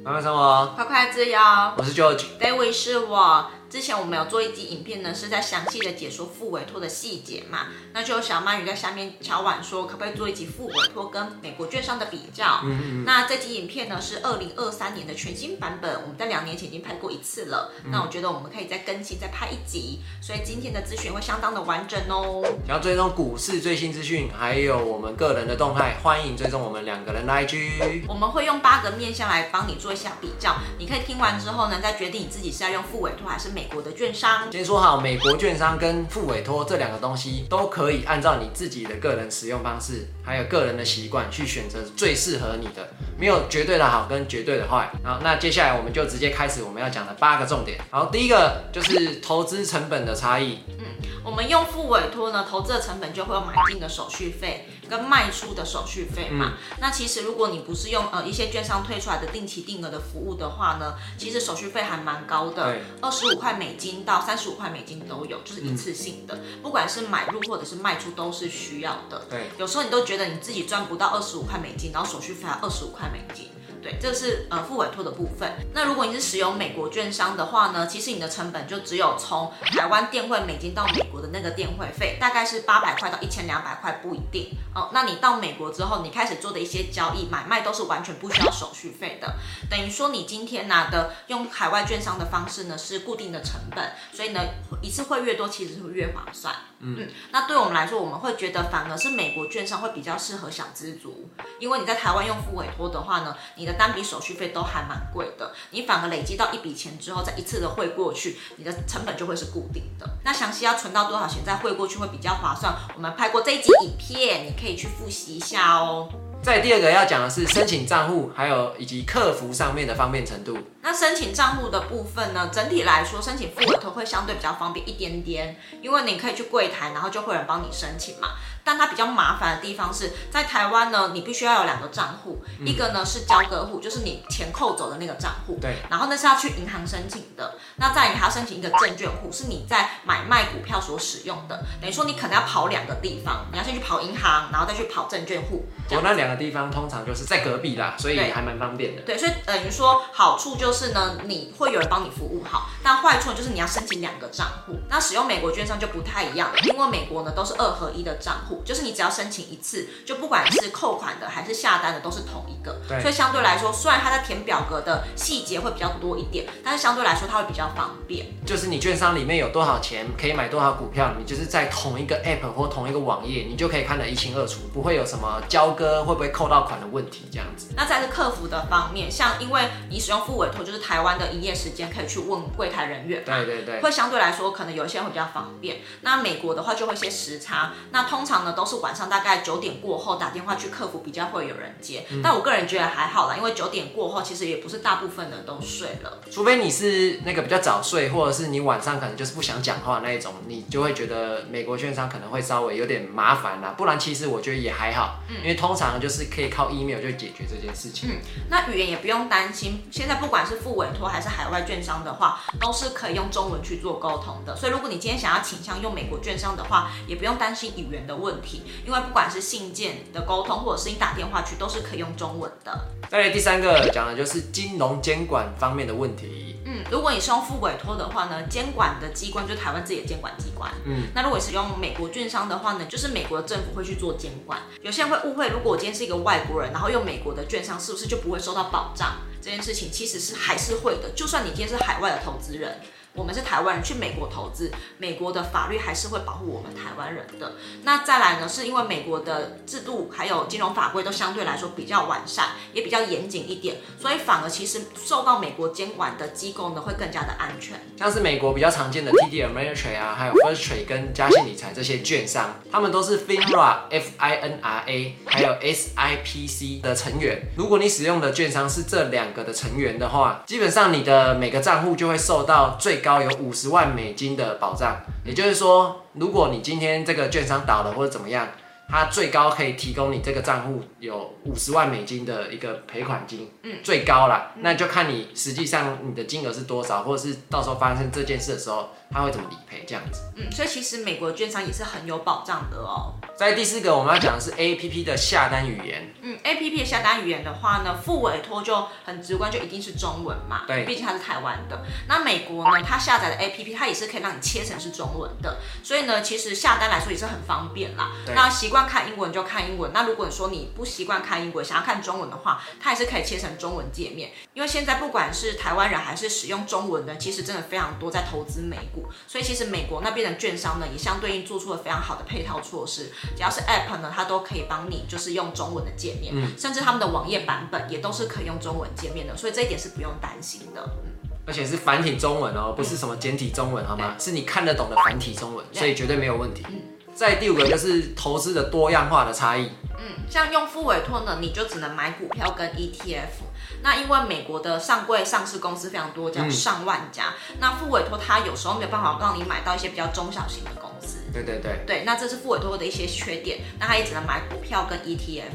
慢慢生活，快快自由。我是 George，David 是我。之前我们有做一集影片呢，是在详细的解说副委托的细节嘛？那就小鳗鱼在下面敲碗说，可不可以做一集副委托跟美国券商的比较？嗯嗯。那这集影片呢是二零二三年的全新版本，我们在两年前已经拍过一次了。嗯、那我觉得我们可以再更新，再拍一集，所以今天的资讯会相当的完整哦。想要追踪股市最新资讯，还有我们个人的动态，欢迎追踪我们两个人的 IG。我们会用八个面向来帮你做一下比较，你可以听完之后呢，再决定你自己是要用副委托还是美。美国的券商，先说好，美国券商跟付委托这两个东西都可以按照你自己的个人使用方式，还有个人的习惯去选择最适合你的，没有绝对的好跟绝对的坏。好，那接下来我们就直接开始我们要讲的八个重点。好，第一个就是投资成本的差异。嗯，我们用付委托呢，投资的成本就会有买进的手续费。跟卖出的手续费嘛，嗯、那其实如果你不是用呃一些券商推出来的定期定额的服务的话呢，其实手续费还蛮高的，二十五块美金到三十五块美金都有，就是一次性的，嗯、不管是买入或者是卖出都是需要的。对，有时候你都觉得你自己赚不到二十五块美金，然后手续费还二十五块美金。对，这是呃付委托的部分。那如果你是使用美国券商的话呢，其实你的成本就只有从台湾电汇美金到美国的那个电汇费，大概是八百块到一千两百块不一定哦。那你到美国之后，你开始做的一些交易买卖都是完全不需要手续费的，等于说你今天拿的用海外券商的方式呢是固定的成本，所以呢一次会越多，其实是会越划算。嗯，嗯，那对我们来说，我们会觉得反而是美国券商会比较适合小资族，因为你在台湾用付委托的话呢，你的单笔手续费都还蛮贵的，你反而累积到一笔钱之后，再一次的汇过去，你的成本就会是固定的。那详细要存到多少钱再汇过去会比较划算？我们拍过这一集影片，你可以去复习一下哦。再第二个要讲的是申请账户，还有以及客服上面的方便程度。那申请账户的部分呢，整体来说，申请复委托会相对比较方便一点点，因为你可以去柜台，然后就会有人帮你申请嘛。但它比较麻烦的地方是在台湾呢，你必须要有两个账户，嗯、一个呢是交割户，就是你钱扣走的那个账户，对，然后那是要去银行申请的。那再你还要申请一个证券户，是你在买卖股票所使用的。等于说你可能要跑两个地方，你要先去跑银行，然后再去跑证券户。我、哦、那两个地方通常就是在隔壁啦，所以还蛮方便的。对，对，所以等于说好处就是呢，你会有人帮你服务好，但坏处就是你要申请两个账户。那使用美国券商就不太一样了，因为美国呢都是二合一的账户，就是你只要申请一次，就不管是扣款的还是下单的都是同一个。对，所以相对来说，虽然它在填表格的细节会比较多一点，但是相对来说它会比较方便。就是你券商里面有多少钱可以买多少股票，你就是在同一个 app 或同一个网页，你就可以看得一清二楚，不会有什么交割会不会扣到款的问题这样子。那再是客服的方面，像因为你使用付委托，就是台湾的营业时间可以去问柜台人员，对对对，会相对来说可能有一些会比较方便。那美国的话就会一些时差，那通常呢都是晚上大概九点过后打电话去客服比较会有人接。嗯、但我个人觉得还好啦，因为九点过后其实也不是大部分人都睡了，除非你是那个比较早睡，或者是你晚上可能就是不想讲话那一种，你就会觉得美国券商可能会稍微有点麻烦啦。不然其实我觉得也还好，嗯、因为通常就是可以靠 email 就解决这件事情。嗯，那语言也不用担心，现在不管是付委托还是海外券商的话，都是可以用中文去做沟通的。所以如果你今天想要倾向用美国券商的话，也不用担心语言的问题，因为不管是信件的沟通，或者是你打电话去，都是可以用中文的。再来第三个讲的就是金融监管方面的问题。嗯，如果你是用副委托的话呢，监管的机关就是台湾自己的监管机关。嗯，那如果是用美国券商的话呢，就是美国的政府会去做监管。有些人会误会，如果我今天是一个外国人，然后用美国的券商，是不是就不会受到保障？这件事情其实是还是会的，就算你今天是海外的投资人。我们是台湾人去美国投资，美国的法律还是会保护我们台湾人的。那再来呢，是因为美国的制度还有金融法规都相对来说比较完善，也比较严谨一点，所以反而其实受到美国监管的机构呢会更加的安全。像是美国比较常见的 TD Ameritrade 啊，还有 First Trade 跟嘉信理财这些券商，他们都是 FINRA F I N R A 还有 S I P C 的成员。如果你使用的券商是这两个的成员的话，基本上你的每个账户就会受到最高有五十万美金的保障，也就是说，如果你今天这个券商倒了或者怎么样。它最高可以提供你这个账户有五十万美金的一个赔款金，嗯，最高啦，那就看你实际上你的金额是多少，或者是到时候发生这件事的时候，他会怎么理赔这样子。嗯，所以其实美国的券商也是很有保障的哦。在第四个，我们要讲的是 APP 的下单语言。嗯，APP 的下单语言的话呢，副委托就很直观，就一定是中文嘛。对，毕竟它是台湾的。那美国呢，它下载的 APP 它也是可以让你切成是中文的，所以呢，其实下单来说也是很方便啦。那习惯看英文就看英文。那如果你说你不习惯看英文，想要看中文的话，它也是可以切成中文界面。因为现在不管是台湾人还是使用中文的，其实真的非常多在投资美股，所以其实美国那边的券商呢，也相对应做出了非常好的配套措施。只要是 App 呢，它都可以帮你就是用中文的界面，嗯，甚至他们的网页版本也都是可以用中文界面的，所以这一点是不用担心的。嗯，而且是繁体中文哦，不是什么简体中文，好吗？是你看得懂的繁体中文，所以绝对没有问题。嗯。在第五个就是投资的多样化的差异。嗯，像用付委托呢，你就只能买股票跟 ETF。那因为美国的上柜上市公司非常多，叫上万家。嗯、那副委托它有时候没有办法让你买到一些比较中小型的公司。对对对。对，那这是副委托的一些缺点。那它也只能买股票跟 ETF。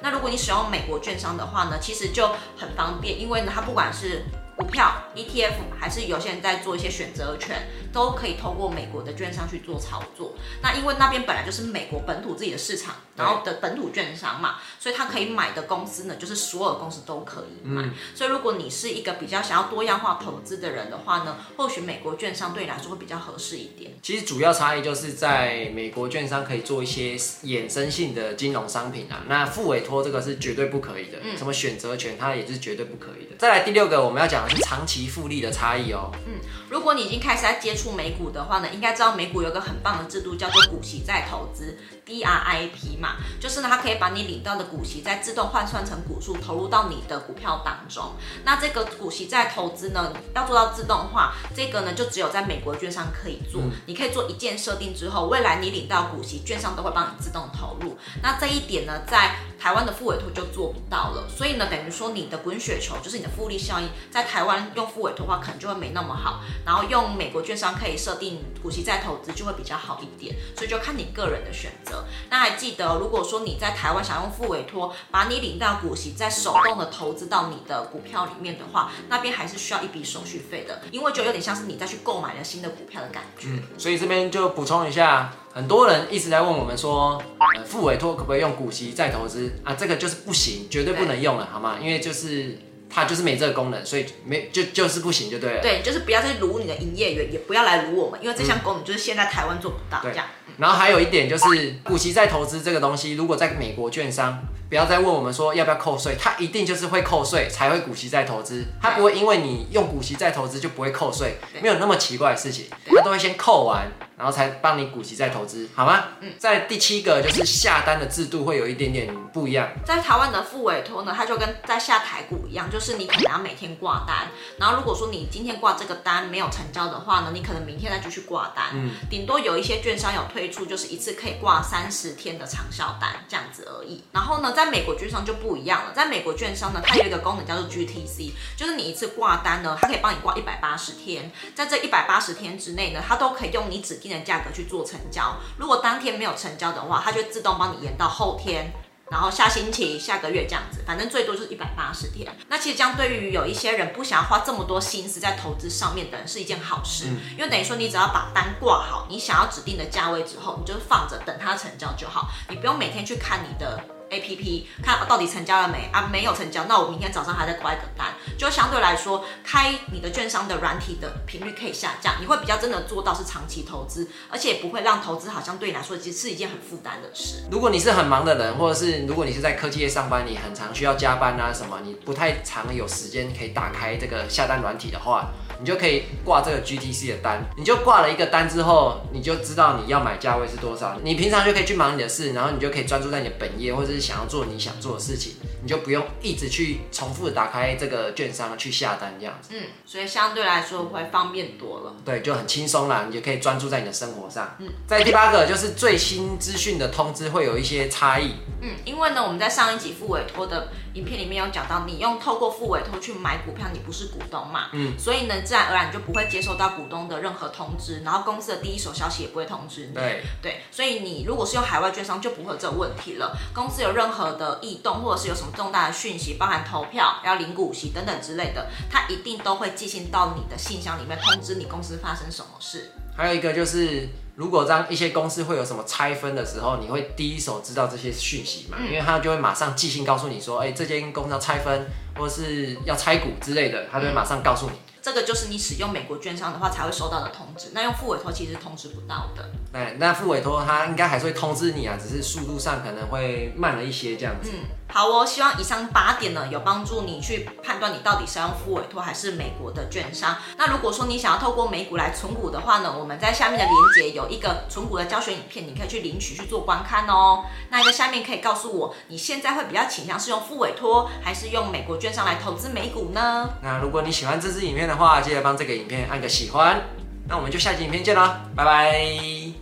那如果你使用美国券商的话呢，其实就很方便，因为呢，它不管是股票、ETF，还是有些人在做一些选择权，都可以透过美国的券商去做操作。那因为那边本来就是美国本土自己的市场，然后的本土券商嘛，所以他可以买的公司呢，就是所有公司都可以买。嗯、所以如果你是一个比较想要多样化投资的人的话呢，或许美国券商对你来说会比较合适一点。其实主要差异就是在美国券商可以做一些衍生性的金融商品啊，那付委托这个是绝对不可以的。嗯，什么选择权它也是绝对不可以的。再来第六个，我们要讲的是长期复利的差异哦。嗯，如果你已经开始在接触美股的话呢，应该知道美股有个很棒的制度，叫做股息再投资 （DRIP） 嘛，就是呢，它可以把你领到的股息再自动换算成股数，投入到你的股票当中。那这个股息再投资呢，要做到自动化，这个呢就只有在美国券商可以做。嗯、你可以做一键设定之后，未来你领到股息，券商都会帮你自动投入。那这一点呢，在台湾的副委托就做不到了。所以呢，等于说你的滚雪球就是你的复利效应，在台湾用副委托的话，可能就会没那么好。然后用美国券商可以设定股息再投资，就会比较好一点。所以就看你个人的选择。那还记得，如果说你在台湾想用副委托，把你领到股息再手动的投资到你的股票里面的话，那边还是需要一笔手续费的，因为就有点像是你再去购买了新的股票的感觉。所以这边就补充一下，很多人一直在问我们说，呃，付委托可不可以用股息再投资啊？这个就是不行，绝对不能用了，好吗？因为就是。它就是没这个功能，所以没就就是不行就对了。对，就是不要再撸你的营业员，也不要来撸我们，因为这项功能就是现在台湾做不到。这样。然后还有一点就是股息再投资这个东西，如果在美国券商，不要再问我们说要不要扣税，它一定就是会扣税才会股息再投资，它不会因为你用股息再投资就不会扣税，没有那么奇怪的事情，它都会先扣完。然后才帮你股息再投资，好吗？嗯，在第七个就是下单的制度会有一点点不一样。在台湾的副委托呢，它就跟在下台股一样，就是你可能要每天挂单。然后如果说你今天挂这个单没有成交的话呢，你可能明天再继续挂单。嗯，顶多有一些券商有推出，就是一次可以挂三十天的长效单这样子而已。然后呢，在美国券商就不一样了，在美国券商呢，它有一个功能叫做 GTC，就是你一次挂单呢，它可以帮你挂一百八十天，在这一百八十天之内呢，它都可以用你指定的价格去做成交，如果当天没有成交的话，它就自动帮你延到后天，然后下星期、下个月这样子，反正最多就是一百八十天。那其实这样对于有一些人不想要花这么多心思在投资上面的人是一件好事，嗯、因为等于说你只要把单挂好，你想要指定的价位之后，你就放着等它成交就好，你不用每天去看你的。A P P 看到底成交了没啊？没有成交，那我明天早上还在挂一个单，就相对来说，开你的券商的软体的频率可以下降，你会比较真的做到是长期投资，而且不会让投资好像对你来说其实是一件很负担的事。如果你是很忙的人，或者是如果你是在科技业上班，你很常需要加班啊什么，你不太常有时间可以打开这个下单软体的话。你就可以挂这个 GTC 的单，你就挂了一个单之后，你就知道你要买价位是多少。你平常就可以去忙你的事，然后你就可以专注在你的本业，或者是想要做你想做的事情，你就不用一直去重复打开这个券商去下单这样子。嗯，所以相对来说会方便多了。对，就很轻松啦，你就可以专注在你的生活上。嗯，在第八个就是最新资讯的通知会有一些差异。嗯，因为呢，我们在上一集付委托的影片里面有讲到，你用透过副委托去买股票，你不是股东嘛？嗯，所以呢，自然而然你就不会接收到股东的任何通知，然后公司的第一手消息也不会通知你。对对，所以你如果是用海外券商，就不会有这个问题了。公司有任何的异动，或者是有什么重大的讯息，包含投票、要领股息等等之类的，它一定都会寄信到你的信箱里面通知你公司发生什么事。还有一个就是，如果让一些公司会有什么拆分的时候，你会第一手知道这些讯息嘛？嗯、因为他就会马上寄信告诉你说，哎、欸，这间公司要拆分，或是要拆股之类的，他就会马上告诉你。嗯这个就是你使用美国券商的话才会收到的通知，那用副委托其实是通知不到的。对，那副委托他应该还是会通知你啊，只是速度上可能会慢了一些这样子。嗯，好哦，希望以上八点呢有帮助你去判断你到底是要用复委托还是美国的券商。那如果说你想要透过美股来存股的话呢，我们在下面的链接有一个存股的教学影片，你可以去领取去做观看哦。那在下面可以告诉我，你现在会比较倾向是用付委托还是用美国券商来投资美股呢？那如果你喜欢这支影片的话，记得帮这个影片按个喜欢。那我们就下期影片见啦，拜拜。